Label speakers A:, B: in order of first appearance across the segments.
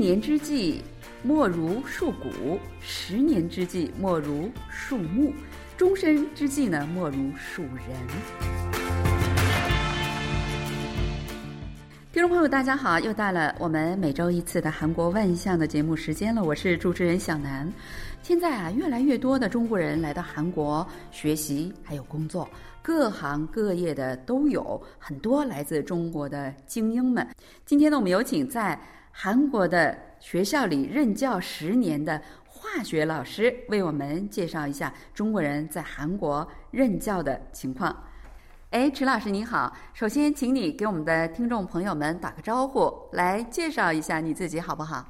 A: 年之计莫如树谷，十年之计莫如树木，终身之计呢莫如树人。听众朋友，大家好！又到了我们每周一次的韩国万象的节目时间了，我是主持人小南。现在啊，越来越多的中国人来到韩国学习，还有工作，各行各业的都有很多来自中国的精英们。今天呢，我们有请在韩国的学校里任教十年的化学老师，为我们介绍一下中国人在韩国任教的情况。哎，池老师你好，首先请你给我们的听众朋友们打个招呼，来介绍一下你自己好不好？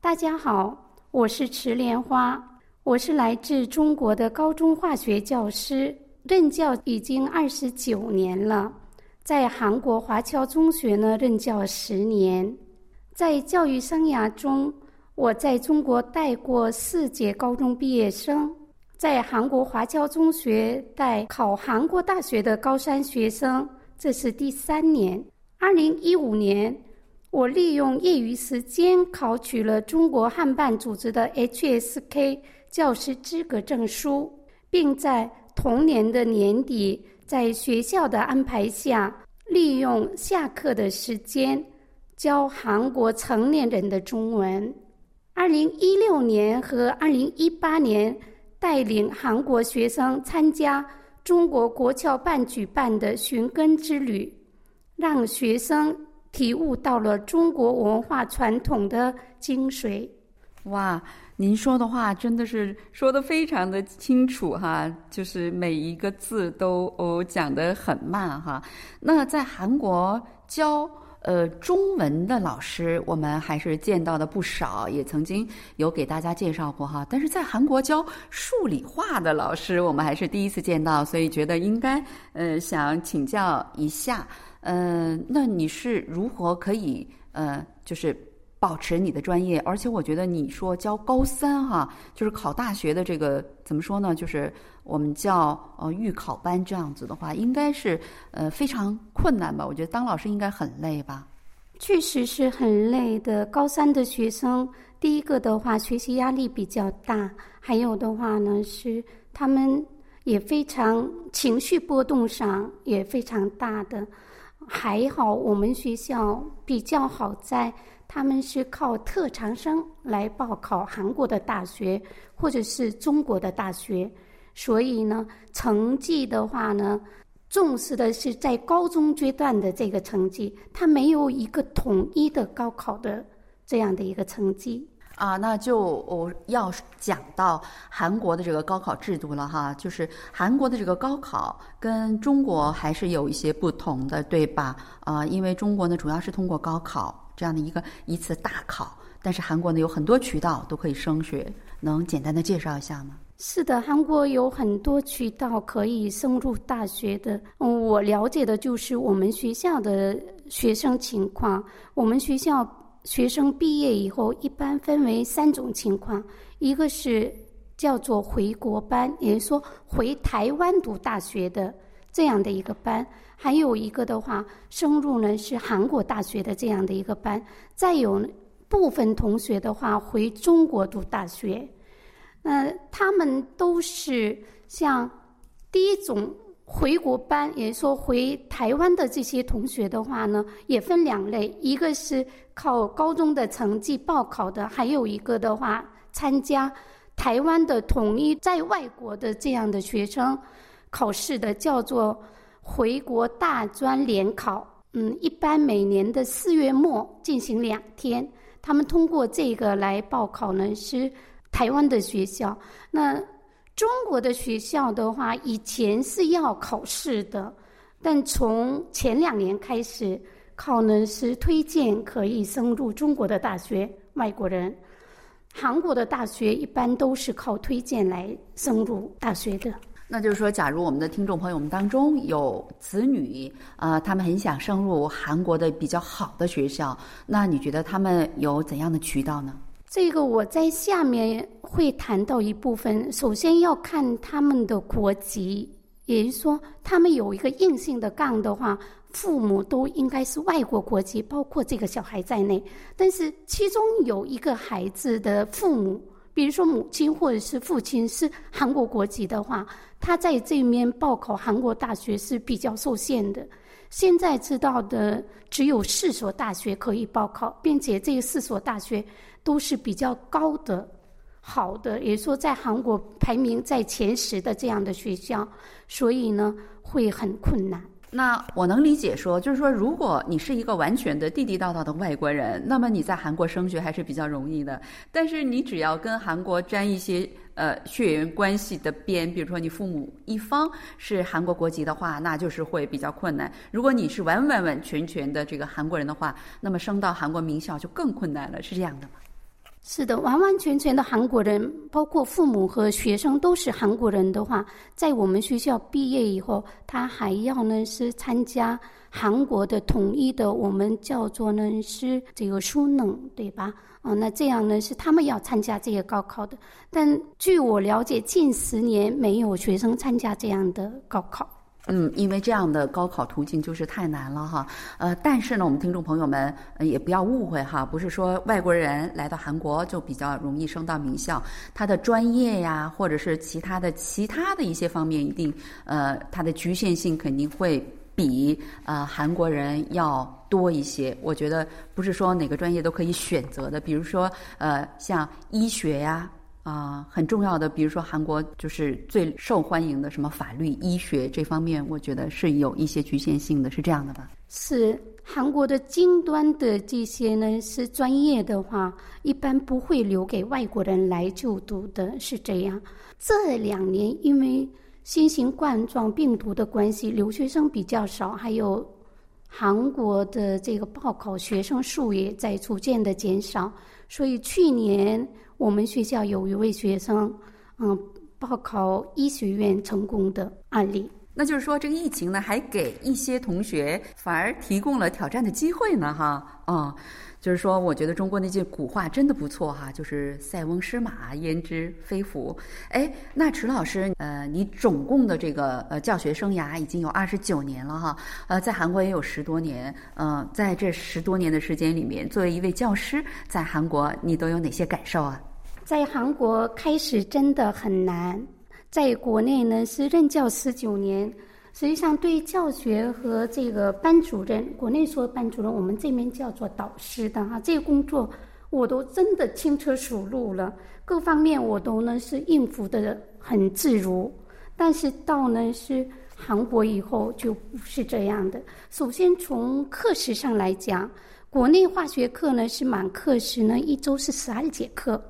B: 大家好，我是池莲花，我是来自中国的高中化学教师，任教已经二十九年了，在韩国华侨中学呢任教十年，在教育生涯中，我在中国带过四届高中毕业生。在韩国华侨中学带考韩国大学的高三学生，这是第三年。二零一五年，我利用业余时间考取了中国汉办组织的 HSK 教师资格证书，并在同年的年底，在学校的安排下，利用下课的时间教韩国成年人的中文。二零一六年和二零一八年。带领韩国学生参加中国国侨办举办的寻根之旅，让学生体悟到了中国文化传统的精髓。
A: 哇，您说的话真的是说的非常的清楚哈，就是每一个字都哦讲得很慢哈。那在韩国教。呃，中文的老师我们还是见到的不少，也曾经有给大家介绍过哈。但是在韩国教数理化的老师，我们还是第一次见到，所以觉得应该呃想请教一下，嗯，那你是如何可以呃就是？保持你的专业，而且我觉得你说教高三哈，就是考大学的这个怎么说呢？就是我们叫呃预考班这样子的话，应该是呃非常困难吧？我觉得当老师应该很累吧？
B: 确实是很累的。高三的学生，第一个的话学习压力比较大，还有的话呢是他们也非常情绪波动上也非常大的。还好我们学校比较好在。他们是靠特长生来报考韩国的大学或者是中国的大学，所以呢，成绩的话呢，重视的是在高中阶段的这个成绩，它没有一个统一的高考的这样的一个成绩
A: 啊。那就我要讲到韩国的这个高考制度了哈，就是韩国的这个高考跟中国还是有一些不同的，对吧？啊，因为中国呢主要是通过高考。这样的一个一次大考，但是韩国呢有很多渠道都可以升学，能简单的介绍一下吗？
B: 是的，韩国有很多渠道可以升入大学的。嗯，我了解的就是我们学校的学生情况。我们学校学生毕业以后，一般分为三种情况：一个是叫做回国班，也就是说回台湾读大学的这样的一个班。还有一个的话，升入呢是韩国大学的这样的一个班，再有部分同学的话回中国读大学，那他们都是像第一种回国班，也就是说回台湾的这些同学的话呢，也分两类，一个是靠高中的成绩报考的，还有一个的话参加台湾的统一在外国的这样的学生考试的，叫做。回国大专联考，嗯，一般每年的四月末进行两天。他们通过这个来报考呢，是台湾的学校。那中国的学校的话，以前是要考试的，但从前两年开始考呢是推荐可以升入中国的大学。外国人，韩国的大学一般都是靠推荐来升入大学的。
A: 那就是说，假如我们的听众朋友们当中有子女，呃，他们很想升入韩国的比较好的学校，那你觉得他们有怎样的渠道呢？
B: 这个我在下面会谈到一部分。首先要看他们的国籍，也就是说，他们有一个硬性的杠的话，父母都应该是外国国籍，包括这个小孩在内。但是其中有一个孩子的父母，比如说母亲或者是父亲是韩国国籍的话，他在这面报考韩国大学是比较受限的。现在知道的只有四所大学可以报考，并且这四所大学都是比较高的。好的，也说在韩国排名在前十的这样的学校，所以呢会很困难。
A: 那我能理解说，就是说，如果你是一个完全的地地道道的外国人，那么你在韩国升学还是比较容易的。但是你只要跟韩国沾一些呃血缘关系的边，比如说你父母一方是韩国国籍的话，那就是会比较困难。如果你是完完完全全的这个韩国人的话，那么升到韩国名校就更困难了，是这样的吗？
B: 是的，完完全全的韩国人，包括父母和学生都是韩国人的话，在我们学校毕业以后，他还要呢是参加韩国的统一的，我们叫做呢是这个书能，对吧？哦，那这样呢是他们要参加这个高考的。但据我了解，近十年没有学生参加这样的高考。
A: 嗯，因为这样的高考途径就是太难了哈。呃，但是呢，我们听众朋友们也不要误会哈，不是说外国人来到韩国就比较容易升到名校，他的专业呀，或者是其他的其他的一些方面，一定呃，它的局限性肯定会比呃韩国人要多一些。我觉得不是说哪个专业都可以选择的，比如说呃，像医学呀。啊很重要的，比如说韩国就是最受欢迎的什么法律、医学这方面，我觉得是有一些局限性的，是这样的吧？
B: 是韩国的尖端的这些呢，是专业的话，一般不会留给外国人来就读的，是这样。这两年因为新型冠状病毒的关系，留学生比较少，还有韩国的这个报考学生数也在逐渐的减少，所以去年。我们学校有一位学生，嗯，报考医学院成功的案例。
A: 那就是说，这个疫情呢，还给一些同学反而提供了挑战的机会呢，哈，啊，就是说，我觉得中国那句古话真的不错哈，就是“塞翁失马，焉知非福”。哎，那迟老师，呃，你总共的这个呃教学生涯已经有二十九年了哈，呃，在韩国也有十多年，嗯，在这十多年的时间里面，作为一位教师，在韩国你都有哪些感受啊？
B: 在韩国开始真的很难，在国内呢是任教十九年，实际上对教学和这个班主任，国内说班主任，我们这边叫做导师的哈，这个工作我都真的轻车熟路了，各方面我都呢是应付的很自如。但是到呢是韩国以后就不是这样的。首先从课时上来讲，国内化学课呢是满课时呢一周是十二节课。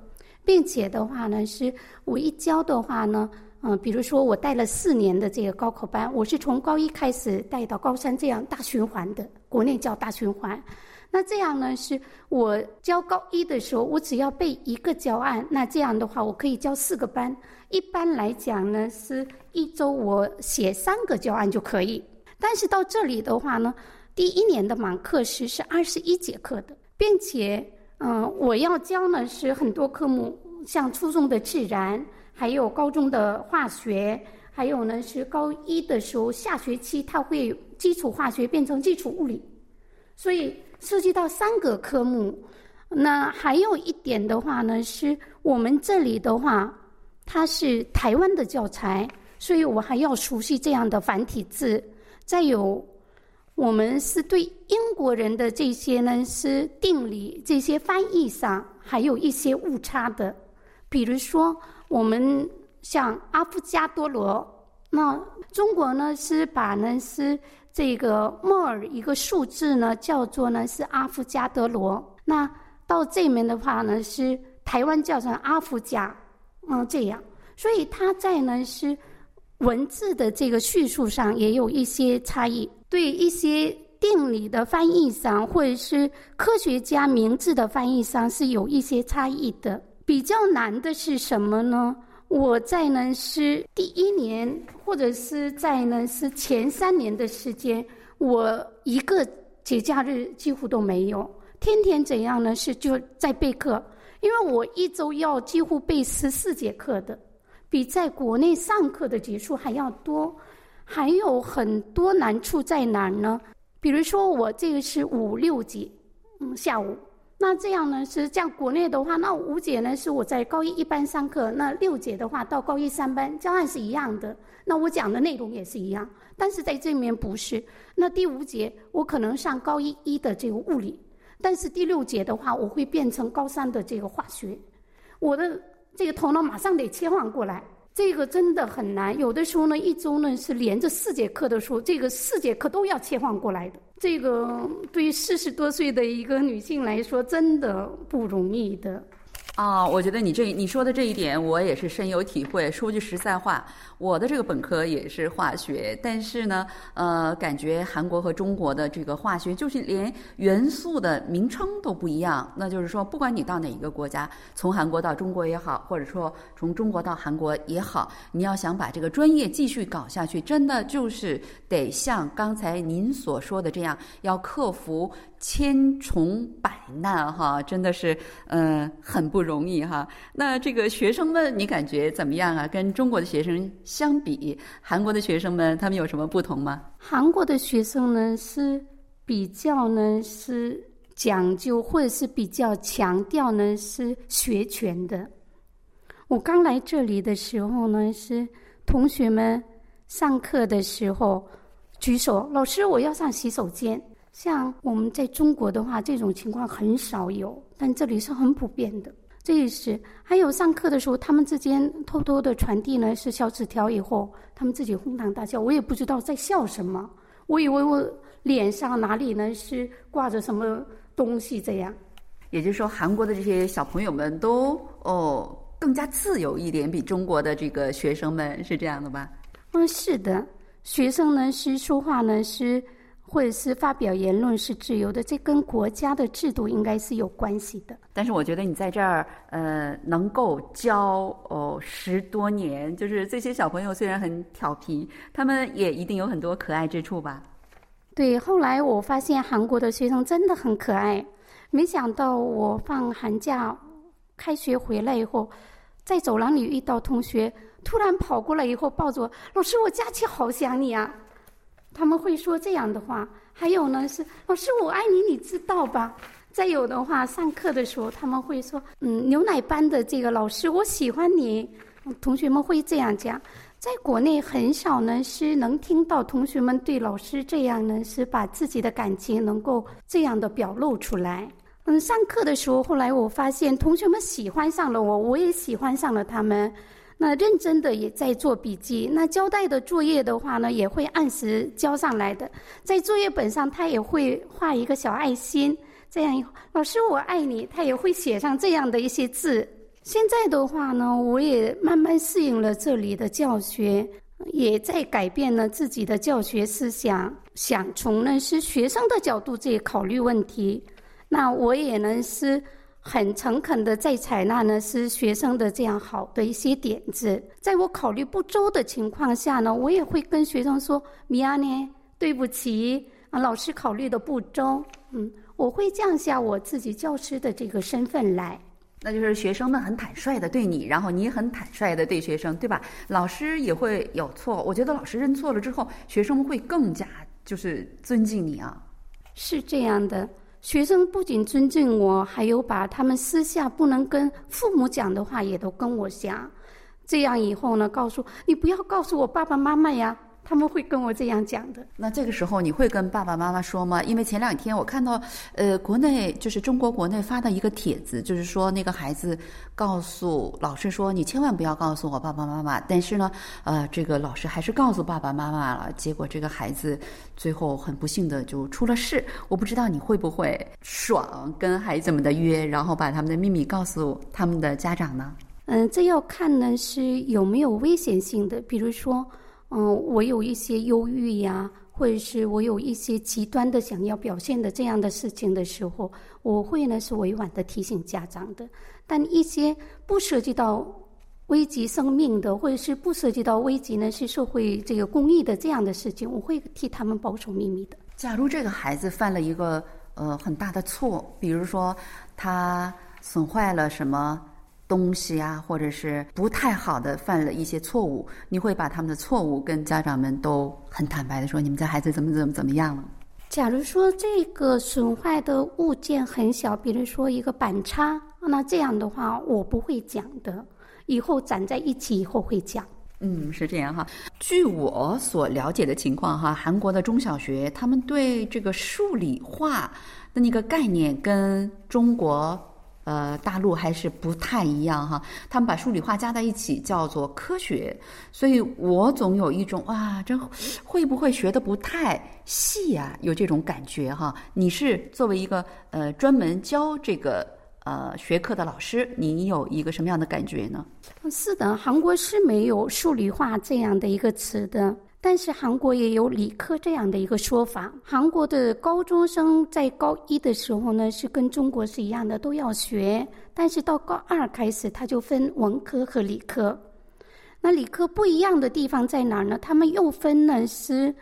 B: 并且的话呢，是我一教的话呢，嗯，比如说我带了四年的这个高考班，我是从高一开始带到高三这样大循环的，国内叫大循环。那这样呢，是我教高一的时候，我只要背一个教案，那这样的话，我可以教四个班。一般来讲呢，是一周我写三个教案就可以。但是到这里的话呢，第一年的满课时是二十一节课的，并且。嗯，我要教呢是很多科目，像初中的自然，还有高中的化学，还有呢是高一的时候下学期它会基础化学变成基础物理，所以涉及到三个科目。那还有一点的话呢，是我们这里的话，它是台湾的教材，所以我还要熟悉这样的繁体字，再有。我们是对英国人的这些呢是定理这些翻译上还有一些误差的，比如说我们像阿夫加多罗，那中国呢是把呢是这个莫尔一个数字呢叫做呢是阿夫加德罗，那到这面的话呢是台湾叫成阿夫加，嗯这样，所以它在呢是文字的这个叙述上也有一些差异。对一些定理的翻译上，或者是科学家名字的翻译上，是有一些差异的。比较难的是什么呢？我在呢是第一年，或者是在呢是前三年的时间，我一个节假日几乎都没有，天天怎样呢？是就在备课，因为我一周要几乎备十四节课的，比在国内上课的节数还要多。还有很多难处在哪儿呢？比如说我这个是五六节，嗯，下午。那这样呢是这样，国内的话，那五节呢是我在高一一班上课，那六节的话到高一三班教案是一样的，那我讲的内容也是一样，但是在这里面不是。那第五节我可能上高一一的这个物理，但是第六节的话我会变成高三的这个化学，我的这个头脑马上得切换过来。这个真的很难，有的时候呢，一周呢是连着四节课的书，这个四节课都要切换过来的。这个对于四十多岁的一个女性来说，真的不容易的。
A: 啊，我觉得你这你说的这一点，我也是深有体会。说句实在话，我的这个本科也是化学，但是呢，呃，感觉韩国和中国的这个化学就是连元素的名称都不一样。那就是说，不管你到哪一个国家，从韩国到中国也好，或者说从中国到韩国也好，你要想把这个专业继续搞下去，真的就是得像刚才您所说的这样，要克服。千重百难哈，真的是嗯很不容易哈。那这个学生们，你感觉怎么样啊？跟中国的学生相比，韩国的学生们他们有什么不同吗？
B: 韩国的学生呢是比较呢是讲究，或者是比较强调呢是学全的。我刚来这里的时候呢，是同学们上课的时候举手，老师我要上洗手间。像我们在中国的话，这种情况很少有，但这里是很普遍的。这也是还有上课的时候，他们之间偷偷的传递呢是小纸条，以后他们自己哄堂大笑，我也不知道在笑什么。我以为我脸上哪里呢是挂着什么东西这样。
A: 也就是说，韩国的这些小朋友们都哦更加自由一点，比中国的这个学生们是这样的吧？
B: 嗯，是的，学生呢是说话呢是。或者是发表言论是自由的，这跟国家的制度应该是有关系的。
A: 但是我觉得你在这儿，呃，能够教哦十多年，就是这些小朋友虽然很调皮，他们也一定有很多可爱之处吧？
B: 对，后来我发现韩国的学生真的很可爱。没想到我放寒假、开学回来以后，在走廊里遇到同学，突然跑过来以后抱着我，老师，我假期好想你啊。他们会说这样的话，还有呢是老师我爱你，你知道吧？再有的话，上课的时候他们会说，嗯，牛奶班的这个老师我喜欢你。同学们会这样讲，在国内很少呢是能听到同学们对老师这样呢是把自己的感情能够这样的表露出来。嗯，上课的时候，后来我发现同学们喜欢上了我，我也喜欢上了他们。那认真的也在做笔记，那交代的作业的话呢，也会按时交上来的。在作业本上，他也会画一个小爱心，这样老师我爱你，他也会写上这样的一些字。现在的话呢，我也慢慢适应了这里的教学，也在改变了自己的教学思想，想从呢是学生的角度这考虑问题。那我也能是。很诚恳的在采纳呢，是学生的这样好的一些点子。在我考虑不周的情况下呢，我也会跟学生说：“米娅呢，对不起啊，老师考虑的不周。”嗯，我会降下我自己教师的这个身份来。
A: 那就是学生们很坦率的对你，然后你很坦率的对学生，对吧？老师也会有错，我觉得老师认错了之后，学生们会更加就是尊敬你啊。
B: 是这样的。学生不仅尊敬我，还有把他们私下不能跟父母讲的话也都跟我讲。这样以后呢，告诉你不要告诉我爸爸妈妈呀。他们会跟我这样讲的。
A: 那这个时候你会跟爸爸妈妈说吗？因为前两天我看到，呃，国内就是中国国内发的一个帖子，就是说那个孩子告诉老师说：“你千万不要告诉我爸爸妈妈。”但是呢，呃，这个老师还是告诉爸爸妈妈了。结果这个孩子最后很不幸的就出了事。我不知道你会不会爽跟孩子们的约，然后把他们的秘密告诉他们的家长呢？
B: 嗯，这要看呢是有没有危险性的，比如说。嗯，我有一些忧郁呀，或者是我有一些极端的想要表现的这样的事情的时候，我会呢是委婉的提醒家长的。但一些不涉及到危及生命的，或者是不涉及到危及呢是社会这个公益的这样的事情，我会替他们保守秘密的。
A: 假如这个孩子犯了一个呃很大的错，比如说他损坏了什么。东西啊，或者是不太好的犯了一些错误，你会把他们的错误跟家长们都很坦白的说，你们家孩子怎么怎么怎么样了？
B: 假如说这个损坏的物件很小，比如说一个板擦，那这样的话我不会讲的，以后攒在一起以后会讲。
A: 嗯，是这样哈。据我所了解的情况哈，韩国的中小学他们对这个数理化的那个概念跟中国呃大陆还是不太一样哈。他们把数理化加在一起叫做科学，所以我总有一种哇，这会不会学的不太细呀？有这种感觉哈。你是作为一个呃专门教这个。呃，学科的老师，你有一个什么样的感觉呢？
B: 是的，韩国是没有数理化这样的一个词的，但是韩国也有理科这样的一个说法。韩国的高中生在高一的时候呢，是跟中国是一样的，都要学，但是到高二开始，他就分文科和理科。那理科不一样的地方在哪儿呢？他们又分呢是。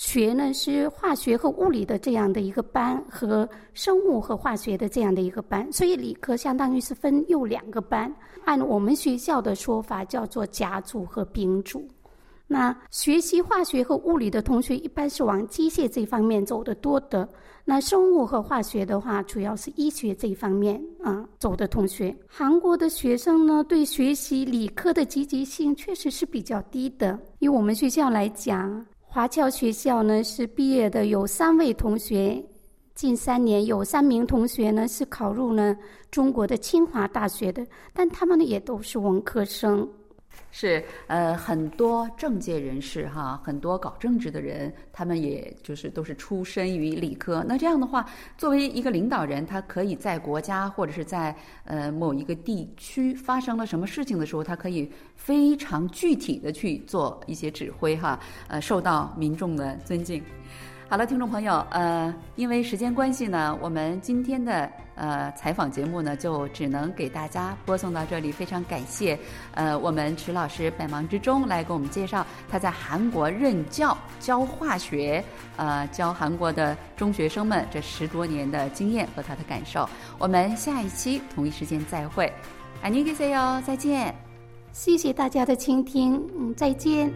B: 学呢是化学和物理的这样的一个班，和生物和化学的这样的一个班，所以理科相当于是分又两个班。按我们学校的说法叫做甲组和丙组。那学习化学和物理的同学一般是往机械这方面走的多的。那生物和化学的话，主要是医学这一方面啊走的同学。韩国的学生呢，对学习理科的积极性确实是比较低的。以我们学校来讲。华侨学校呢是毕业的有三位同学，近三年有三名同学呢是考入呢中国的清华大学的，但他们呢也都是文科生。
A: 是呃，很多政界人士哈，很多搞政治的人，他们也就是都是出身于理科。那这样的话，作为一个领导人，他可以在国家或者是在呃某一个地区发生了什么事情的时候，他可以非常具体的去做一些指挥哈，呃，受到民众的尊敬。好了，听众朋友，呃，因为时间关系呢，我们今天的呃采访节目呢，就只能给大家播送到这里。非常感谢，呃，我们迟老师百忙之中来给我们介绍他在韩国任教教化学，呃，教韩国的中学生们这十多年的经验和他的感受。我们下一期同一时间再会，안녕히계세 요， 再见。
B: 谢谢大家的倾听，嗯，再见。